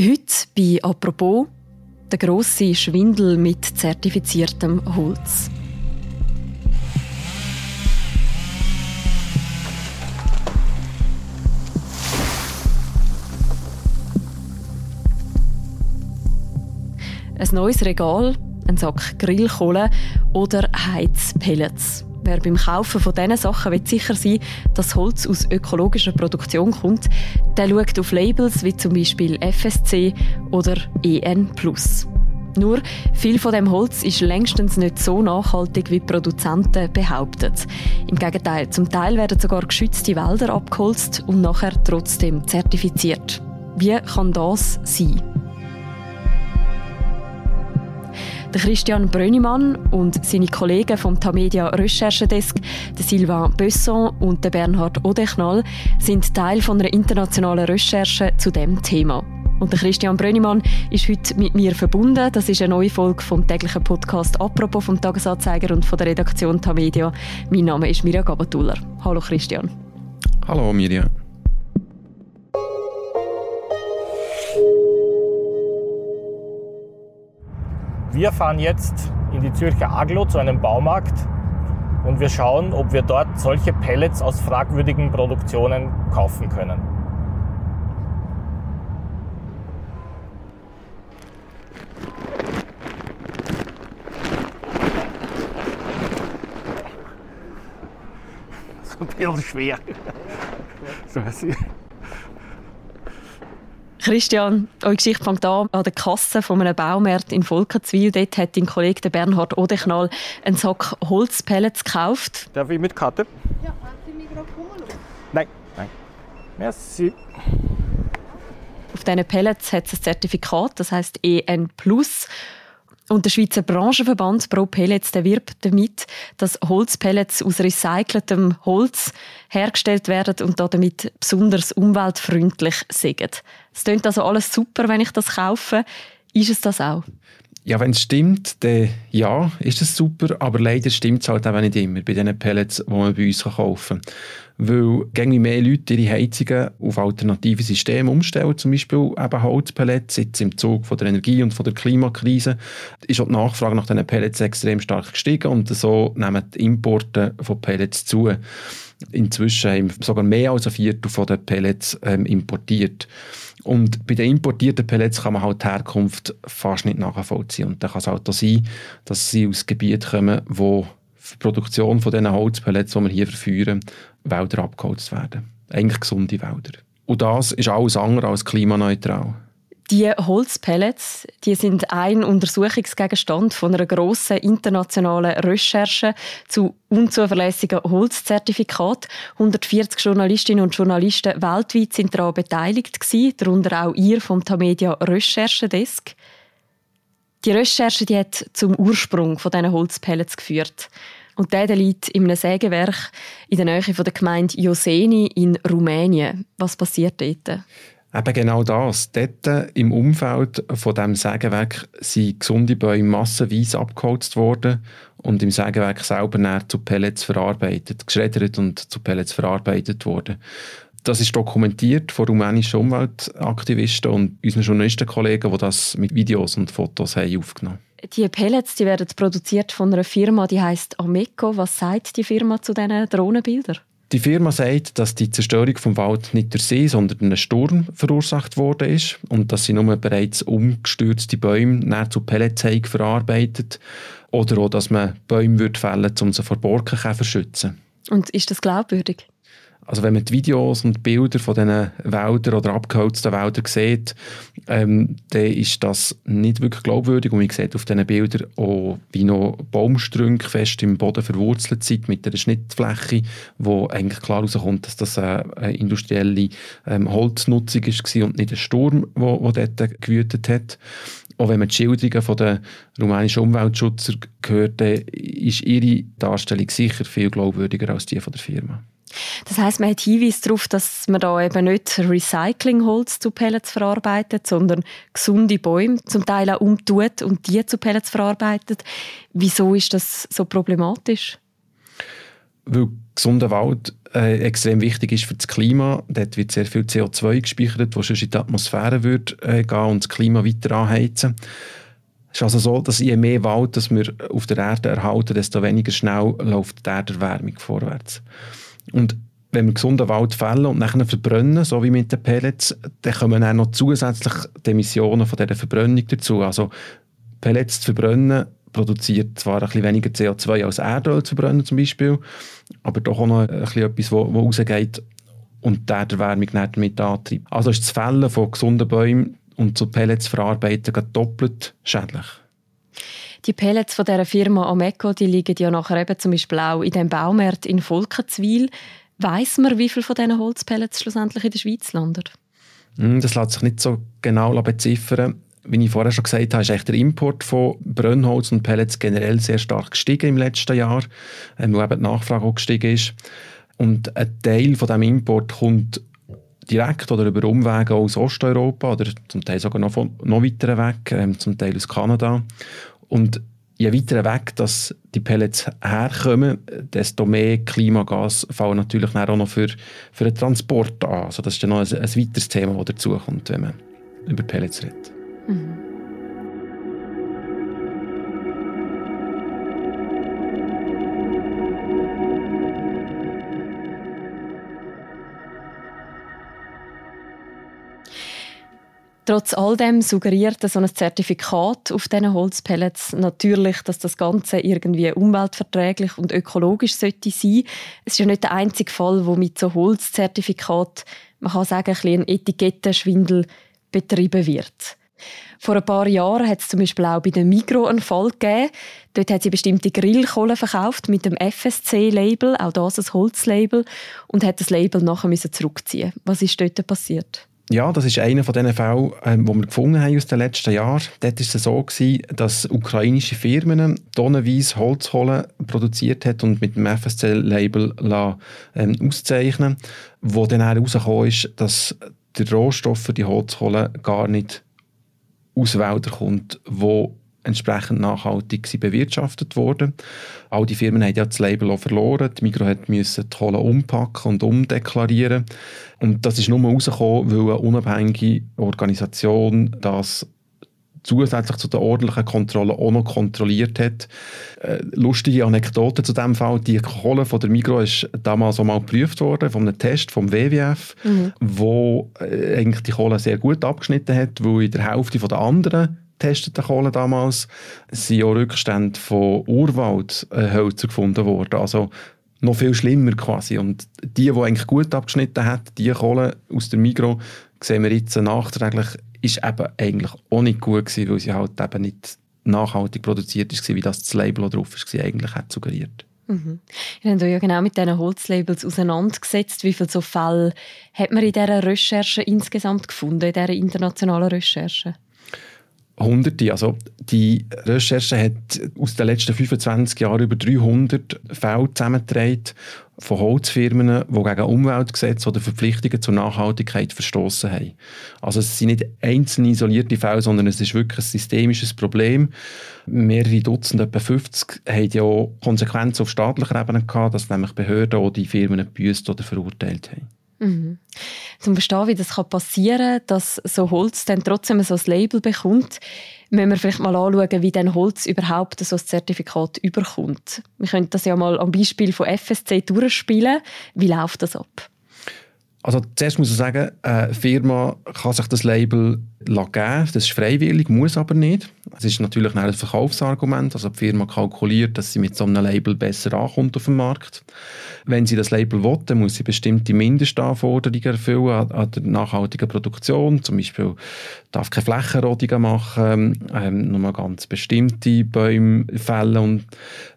Heute bei «Apropos» der grosse Schwindel mit zertifiziertem Holz. Ein neues Regal, ein Sack Grillkohle oder Heizpellets. Wer beim Kaufen von diesen Sachen will sicher sein dass Holz aus ökologischer Produktion kommt, der schaut auf Labels wie zum Beispiel FSC oder EN+. Nur, viel von dem Holz ist längstens nicht so nachhaltig, wie Produzenten behaupten. Im Gegenteil, zum Teil werden sogar geschützte Wälder abgeholzt und nachher trotzdem zertifiziert. Wie kann das sein? Der Christian Brönnimann und seine Kollegen vom Tamedia Recherchedesk, der Sylvain Besson und der Bernhard Odechnal, sind Teil von einer internationalen Recherche zu dem Thema. Und der Christian Brönnimann ist heute mit mir verbunden. Das ist eine neue Folge vom täglichen Podcast «Apropos» vom Tagesanzeiger und von der Redaktion Tamedia. Mein Name ist Mirja Gabatuller. Hallo Christian. Hallo Mirja. Wir fahren jetzt in die Zürcher Aglo zu einem Baumarkt und wir schauen, ob wir dort solche Pellets aus fragwürdigen Produktionen kaufen können. So ein bisschen schwer. So, Christian, eure Geschichte fängt an an der Kasse von einem Baumarkt in Volkenswil. Dort hat dein Kollege Bernhard Odechnal einen Sack Holzpellets gekauft. Darf ich mit Karte? Ja, haben Sie Mikrofon? Nein, nein. Merci. Auf diesen Pellets hat es ein Zertifikat, das heißt EN+. Und der Schweizer Branchenverband Pro Pellets der wirbt damit, dass Holzpellets aus recyceltem Holz hergestellt werden und damit besonders umweltfreundlich sind. Es klingt also alles super, wenn ich das kaufe. Ist es das auch? Ja, wenn es stimmt, dann ja, ist es super, aber leider stimmt es halt auch nicht immer bei diesen Pellets, die man bei uns kaufen kann. Weil irgendwie mehr Leute ihre Heizungen auf alternative Systeme umstellen, zum Beispiel eben Holzpellets, jetzt im Zug von der Energie und von der Klimakrise, ist auch die Nachfrage nach diesen Pellets extrem stark gestiegen und so nehmen die Importe von Pellets zu. Inzwischen haben sogar mehr als ein Viertel von den Pellets ähm, importiert. Und bei den importierten Pellets kann man halt die Herkunft fast nicht nachvollziehen. Und dann kann es halt auch sein, dass sie aus Gebieten kommen, wo für die Produktion von diesen Holzpellets, die wir hier verführen, Wälder abgeholzt werden. Eigentlich gesunde Wälder. Und das ist alles andere als klimaneutral. Die Holzpellets die sind ein Untersuchungsgegenstand von einer grossen internationalen Recherche zu unzuverlässigen Holzzertifikaten. 140 Journalistinnen und Journalisten weltweit sind daran beteiligt gewesen, darunter auch ihr vom Tamedia Recherchedesk. Die Recherche die hat zum Ursprung von diesen Holzpellets geführt. Und der, liegt in einem Sägewerk in der Nähe von der Gemeinde Joseni in Rumänien. Was passiert dort? Eben genau das. Dort äh, im Umfeld von dem Sägewerk sind gesunde Bäume massenweise abgeholzt worden und im Sägewerk selber zu Pellets verarbeitet, geschreddert und zu Pellets verarbeitet worden. Das ist dokumentiert von rumänischen Umweltaktivisten und unseren Journalistenkollegen, die das mit Videos und Fotos haben aufgenommen haben. Die Pellets die werden produziert von einer Firma, die heißt Ameco. Was sagt die Firma zu diesen Drohnenbildern? Die Firma sagt, dass die Zerstörung vom Wald nicht durch See, sondern durch einen Sturm verursacht worden ist und dass sie nur bereits umgestürzte Bäume näher zu Pellets verarbeitet oder auch, dass man Bäume fällen würde, um sie vor Borkenkäfer zu schützen. Und ist das glaubwürdig? Also wenn man die Videos und Bilder von diesen Wäldern oder abgeholzten Wäldern sieht, ähm, dann ist das nicht wirklich glaubwürdig. Und man sieht auf diesen Bildern auch, wie noch Baumstrünke fest im Boden verwurzelt sind mit einer Schnittfläche, wo eigentlich klar herauskommt, dass das eine industrielle ähm, Holznutzung war und nicht ein Sturm, der dort gewütet hat auch wenn man die Schilderungen den rumänischen Umweltschützer hört, ist ihre Darstellung sicher viel glaubwürdiger als die von der Firma. Das heißt, man hat Hinweise darauf, dass man da eben nicht Recyclingholz zu Pellets verarbeitet, sondern gesunde Bäume zum Teil auch umtut und die zu Pellets verarbeitet. Wieso ist das so problematisch? weil gesunder Wald äh, extrem wichtig ist für das Klima. Dort wird sehr viel CO2 gespeichert, das sonst in die Atmosphäre würde, äh, gehen und das Klima weiter anheizen. Es ist also so, dass je mehr Wald das wir auf der Erde erhalten, desto weniger schnell läuft die Erderwärmung vorwärts. Und wenn wir gesunden Wald fällen und nachher verbrennen, so wie mit den Pellets, dann kommen dann noch zusätzlich die Emissionen von dieser Verbrennung dazu. Also Pellets zu verbrennen produziert zwar ein bisschen weniger CO2 als Erdöl zu verbrennen zum Beispiel, aber doch auch noch ein bisschen etwas, wo rausgeht und die Erderwärmung damit antreibt. Also ist das Fällen von gesunden Bäumen und zu Pellets verarbeiten doppelt schädlich. Die Pellets von dieser Firma Ameco die liegen ja nachher eben zum Beispiel auch in dem Baumarkt in Volkenzwil. Weiß man, wie viel von diesen Holzpellets schlussendlich in der Schweiz landet? Hm, das lässt sich nicht so genau beziffern. Wie ich vorher schon gesagt habe, ist der Import von Brennholz und Pellets generell sehr stark gestiegen im letzten Jahr, ähm, wo eben die Nachfrage auch gestiegen ist. Und ein Teil von dem Import kommt direkt oder über Umwege aus Osteuropa oder zum Teil sogar noch, noch weiter weg, ähm, zum Teil aus Kanada. Und je weiter weg dass die Pellets herkommen, desto mehr Klimagas fallen natürlich auch noch für, für den Transport an. Also das ist dann noch ein, ein weiteres Thema, das dazukommt, wenn man über Pellets redet. Mhm. Trotz all dem suggeriert so ein Zertifikat auf diesen Holzpellets natürlich, dass das Ganze irgendwie umweltverträglich und ökologisch sollte sein. Es ist ja nicht der einzige Fall, wo mit so Holzzertifikat, man kann sagen, ein, ein Etikettenschwindel betrieben wird. Vor ein paar Jahren hat es zum Beispiel auch bei der Migro einen Fall gegeben. Dort hat sie bestimmte Grillkohle verkauft mit dem FSC-Label, auch das ein Holzlabel, und hat das Label nachher zurückziehen. Was ist dort passiert? Ja, das ist einer von diesen Fällen, ähm, die wir gefunden haben aus den letzten Jahren. Dort war es so, gewesen, dass ukrainische Firmen tonnenweise Holzkohle produziert hat und mit dem FSC-Label ähm, auszeichnen wo dann herausgekommen ist, dass der Rohstoff für die Holzkohle gar nicht aus Wäldern kommt, wo entsprechend nachhaltig bewirtschaftet wurden. All die Firmen haben ja das Label auch verloren. Die Migros musste die Kohle umpacken und umdeklarieren. Und das ist nur rausgekommen, weil eine unabhängige Organisation das zusätzlich zu der ordentlichen Kontrolle auch noch kontrolliert hat. Äh, lustige Anekdote zu dem Fall. Die Kohle von der Migros ist damals auch mal geprüft worden von einem Test vom WWF, mhm. wo äh, eigentlich die Kohle sehr gut abgeschnitten hat, weil in der Hälfte der anderen getesteten Kohle damals sind auch Rückstände von Urwaldhölzern gefunden worden. Also noch viel schlimmer quasi. Und die, die eigentlich gut abgeschnitten hat, die Kohle aus der Migros, sehen wir jetzt nachträglich, ist eben eigentlich auch nicht gut gewesen, weil sie halt eben nicht nachhaltig produziert ist, wie das, das Label drauf war, eigentlich hat suggeriert. Mhm. Ihr habt euch ja genau mit diesen Holzlabels auseinandergesetzt. Wie viele so Fälle hat man in dieser Recherche insgesamt gefunden, in dieser internationalen Recherche? Hunderte. Also die Recherche hat aus den letzten 25 Jahren über 300 Fälle zusammengetragen von Holzfirmen, die gegen Umweltgesetze oder Verpflichtungen zur Nachhaltigkeit verstoßen haben. Also es sind nicht einzelne isolierte Fälle, sondern es ist wirklich ein systemisches Problem. Mehrere Dutzend, etwa 50, haben ja Konsequenzen auf staatlicher Ebene gehabt, dass nämlich Behörden auch die Firmen gebüßt oder verurteilt haben. Mhm. Zum Verstehen, wie das passieren kann, dass so Holz dann trotzdem so ein Label bekommt, müssen wir vielleicht mal anschauen, wie dann Holz überhaupt so ein Zertifikat überkommt. Wir können das ja mal am Beispiel von FSC durchspielen. Wie läuft das ab? Also zuerst muss ich sagen, eine Firma kann sich das Label geben, das ist freiwillig, muss aber nicht. Es ist natürlich ein Verkaufsargument, also die Firma kalkuliert, dass sie mit so einem Label besser ankommt auf dem Markt. Wenn sie das Label will, dann muss sie bestimmte Mindestanforderungen erfüllen an der nachhaltigen Produktion. Zum Beispiel darf keine Flächenrodungen machen, ähm, nur ganz bestimmte Bäume fällen und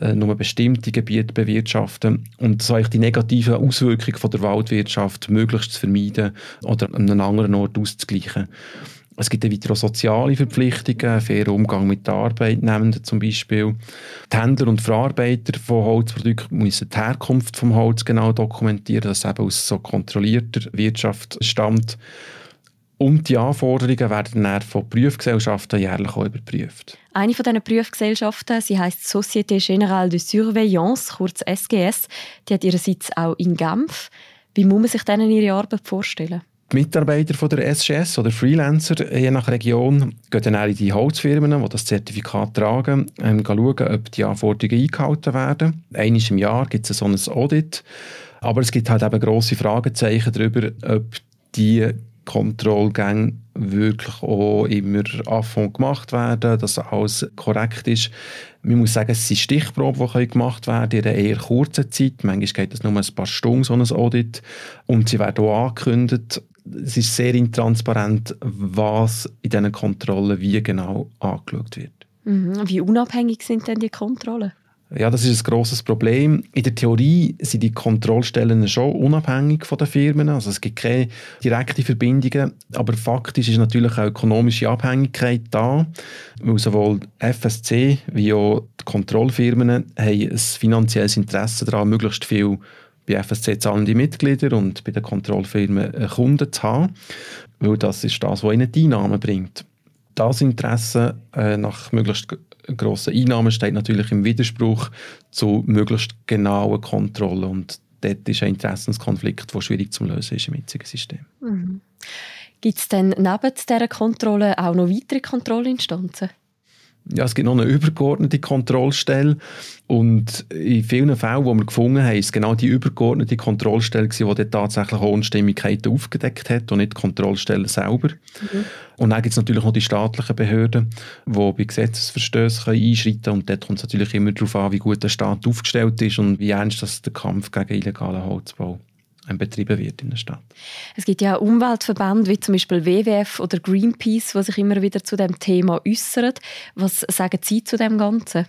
äh, nur bestimmte Gebiete bewirtschaften. Und so die negativen Auswirkungen von der Waldwirtschaft möglichst zu vermeiden oder an einem anderen Ort auszugleichen. Es gibt weiter auch soziale Verpflichtungen, fairer Umgang mit den Arbeitnehmenden zum Beispiel. Die Händler und Verarbeiter von Holzprodukten müssen die Herkunft vom Holz genau dokumentieren, dass es eben aus so kontrollierter Wirtschaft stammt. Und die Anforderungen werden dann von Prüfgesellschaften jährlich auch überprüft. Eine von diesen Prüfgesellschaften, sie heißt Société Générale de Surveillance, kurz SGS, die hat ihren Sitz auch in Genf. Wie muss man sich denen ihre Arbeit vorstellen? Die Mitarbeiter von der SGS oder Freelancer, je nach Region, gehen dann in die Holzfirmen, die das Zertifikat tragen, ähm, schauen, ob die Anforderungen eingehalten werden. Einmal im Jahr gibt es so ein Audit. Aber es gibt halt eben grosse Fragezeichen darüber, ob die Kontrollgänge wirklich auch immer Anfang gemacht werden, dass alles korrekt ist. Man muss sagen, es sind Stichproben, die gemacht werden in einer eher kurzen Zeit. Manchmal geht es nur ein paar Stunden, so ein Audit. Und sie werden auch angekündigt. Es ist sehr intransparent, was in diesen Kontrollen wie genau angeschaut wird. Mhm. Wie unabhängig sind denn die Kontrollen? Ja, das ist ein grosses Problem. In der Theorie sind die Kontrollstellen schon unabhängig von den Firmen. Also es gibt keine direkten Verbindungen. Aber faktisch ist natürlich auch ökonomische Abhängigkeit da. Weil sowohl FSC wie auch die Kontrollfirmen haben ein finanzielles Interesse daran, möglichst viel bei FSC zahlende Mitglieder und bei den Kontrollfirmen Kunden zu haben. Weil das ist das, was ihnen die Einnahmen bringt. Das Interesse äh, nach möglichst grossen Einnahmen steht natürlich im Widerspruch zu möglichst genauen Kontrollen und dort ist ein Interessenskonflikt, der schwierig zu lösen ist im jetzigen System. Mhm. Gibt es denn neben dieser Kontrolle auch noch weitere Kontrollinstanzen? Ja, es gibt noch eine übergeordnete Kontrollstelle und in vielen Fällen, die wir gefunden haben, ist genau die übergeordnete Kontrollstelle, die dann tatsächlich auch Unstimmigkeiten aufgedeckt hat und nicht die Kontrollstelle selber. Mhm. Und dann gibt es natürlich noch die staatlichen Behörden, die bei Gesetzesverstößen einschreiten können und dort kommt es natürlich immer darauf an, wie gut der Staat aufgestellt ist und wie ernst das der Kampf gegen illegalen Holzbau betrieben wird in der Stadt. Es gibt ja Umweltverbände wie zum Beispiel WWF oder Greenpeace, die sich immer wieder zu dem Thema äußern. Was sagen Sie zu dem Ganzen?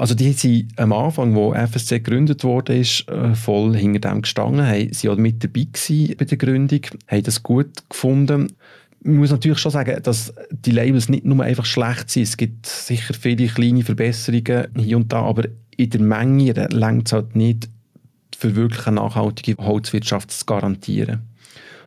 Also die sind am Anfang, wo FSC gegründet wurde, ist, äh, voll hinter dem gestanden, haben sie auch mit dabei gewesen bei der Gründung, haben das gut gefunden. Man muss natürlich schon sagen, dass die Labels nicht nur einfach schlecht sind. Es gibt sicher viele kleine Verbesserungen hier und da, aber in der Menge längt es halt nicht für wirklich eine nachhaltige Holzwirtschaft zu garantieren.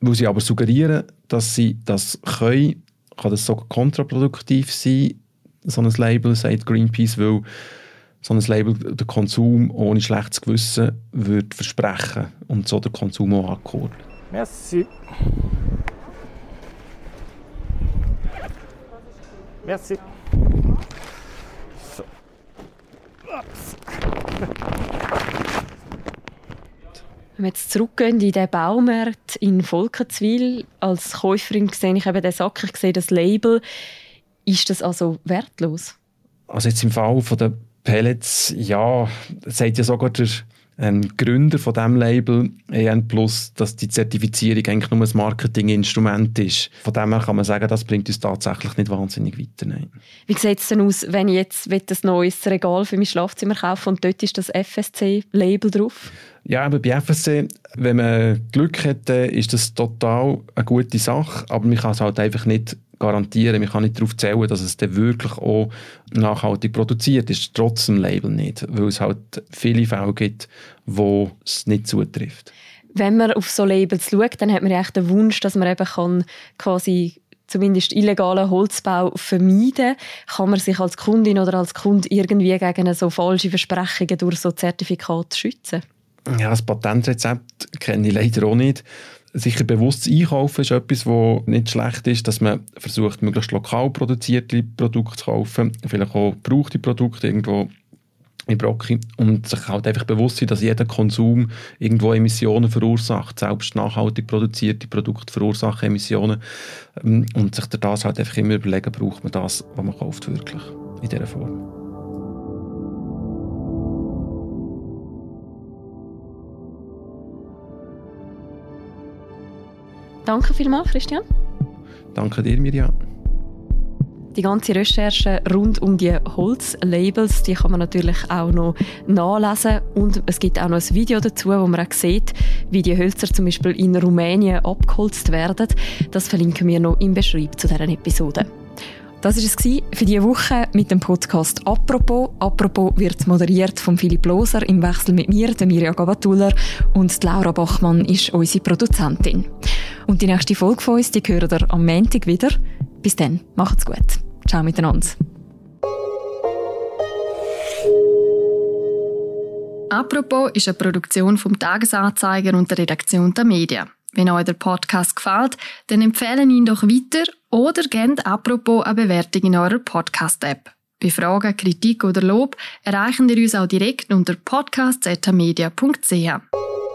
Weil sie aber suggerieren, dass sie das können, kann das sogar kontraproduktiv sein, so ein Label, sagt Greenpeace, weil so ein Label den Konsum ohne schlechtes Gewissen würde versprechen und so der Konsum auch ankurbeln. Merci. Merci. So. Ups. Wenn wir jetzt zurückgehen in den Baumarkt in Volkenswil, als Käuferin sehe ich eben den Sack, ich sehe das Label. Ist das also wertlos? Also jetzt im Fall von der Pellets, ja, sagt ja sogar der ähm, Gründer von dem Label EN Plus, dass die Zertifizierung eigentlich nur ein Marketinginstrument ist. Von dem her kann man sagen, das bringt uns tatsächlich nicht wahnsinnig weiter. Nein. Wie sieht es denn aus, wenn ich jetzt ein neues Regal für mein Schlafzimmer kaufe und dort ist das FSC-Label drauf? Ja, aber bei FSC, wenn man Glück hat, ist das total eine gute Sache, aber man kann es halt einfach nicht garantieren. Man kann nicht darauf zählen, dass es dann wirklich auch nachhaltig produziert ist, trotz dem Label nicht, weil es halt viele Fälle gibt, wo es nicht zutrifft. Wenn man auf so Labels schaut, dann hat man ja echt den Wunsch, dass man eben kann quasi zumindest illegalen Holzbau vermeiden kann man sich als Kundin oder als Kunde irgendwie gegen so falsche Versprechungen durch so Zertifikate schützen? Ja, das Patentrezept kenne ich leider auch nicht sicher bewusstes Einkaufen ist etwas, was nicht schlecht ist, dass man versucht, möglichst lokal produzierte Produkte zu kaufen, vielleicht auch gebrauchte Produkte irgendwo in Brocki und sich halt einfach bewusst sein, dass jeder Konsum irgendwo Emissionen verursacht. Selbst nachhaltig produzierte Produkte verursachen Emissionen ähm, und sich das halt einfach immer überlegen, braucht man das, was man kauft, wirklich in dieser Form. Danke vielmals, Christian. Danke dir, Mirja. Die ganze Recherche rund um die Holzlabels, die kann man natürlich auch noch nachlesen und es gibt auch noch ein Video dazu, wo man auch sieht, wie die Hölzer zum Beispiel in Rumänien abgeholzt werden. Das verlinken wir noch im Beschreib zu dieser Episode. Das war es für diese Woche mit dem Podcast «Apropos». «Apropos» wird moderiert von Philipp Loser im Wechsel mit mir, der Mirja Gavatuller und Laura Bachmann ist unsere Produzentin. Und die nächste Folge von uns, die hören ihr am Montag wieder. Bis dann, macht's gut. Ciao miteinander. Apropos ist eine Produktion vom Tagesanzeiger und der Redaktion der Medien. Wenn euch der Podcast gefällt, dann empfehlen ihn doch weiter oder gebt apropos eine Bewertung in eurer Podcast-App. Bei Fragen, Kritik oder Lob erreichen ihr uns auch direkt unter podcast.media.ch.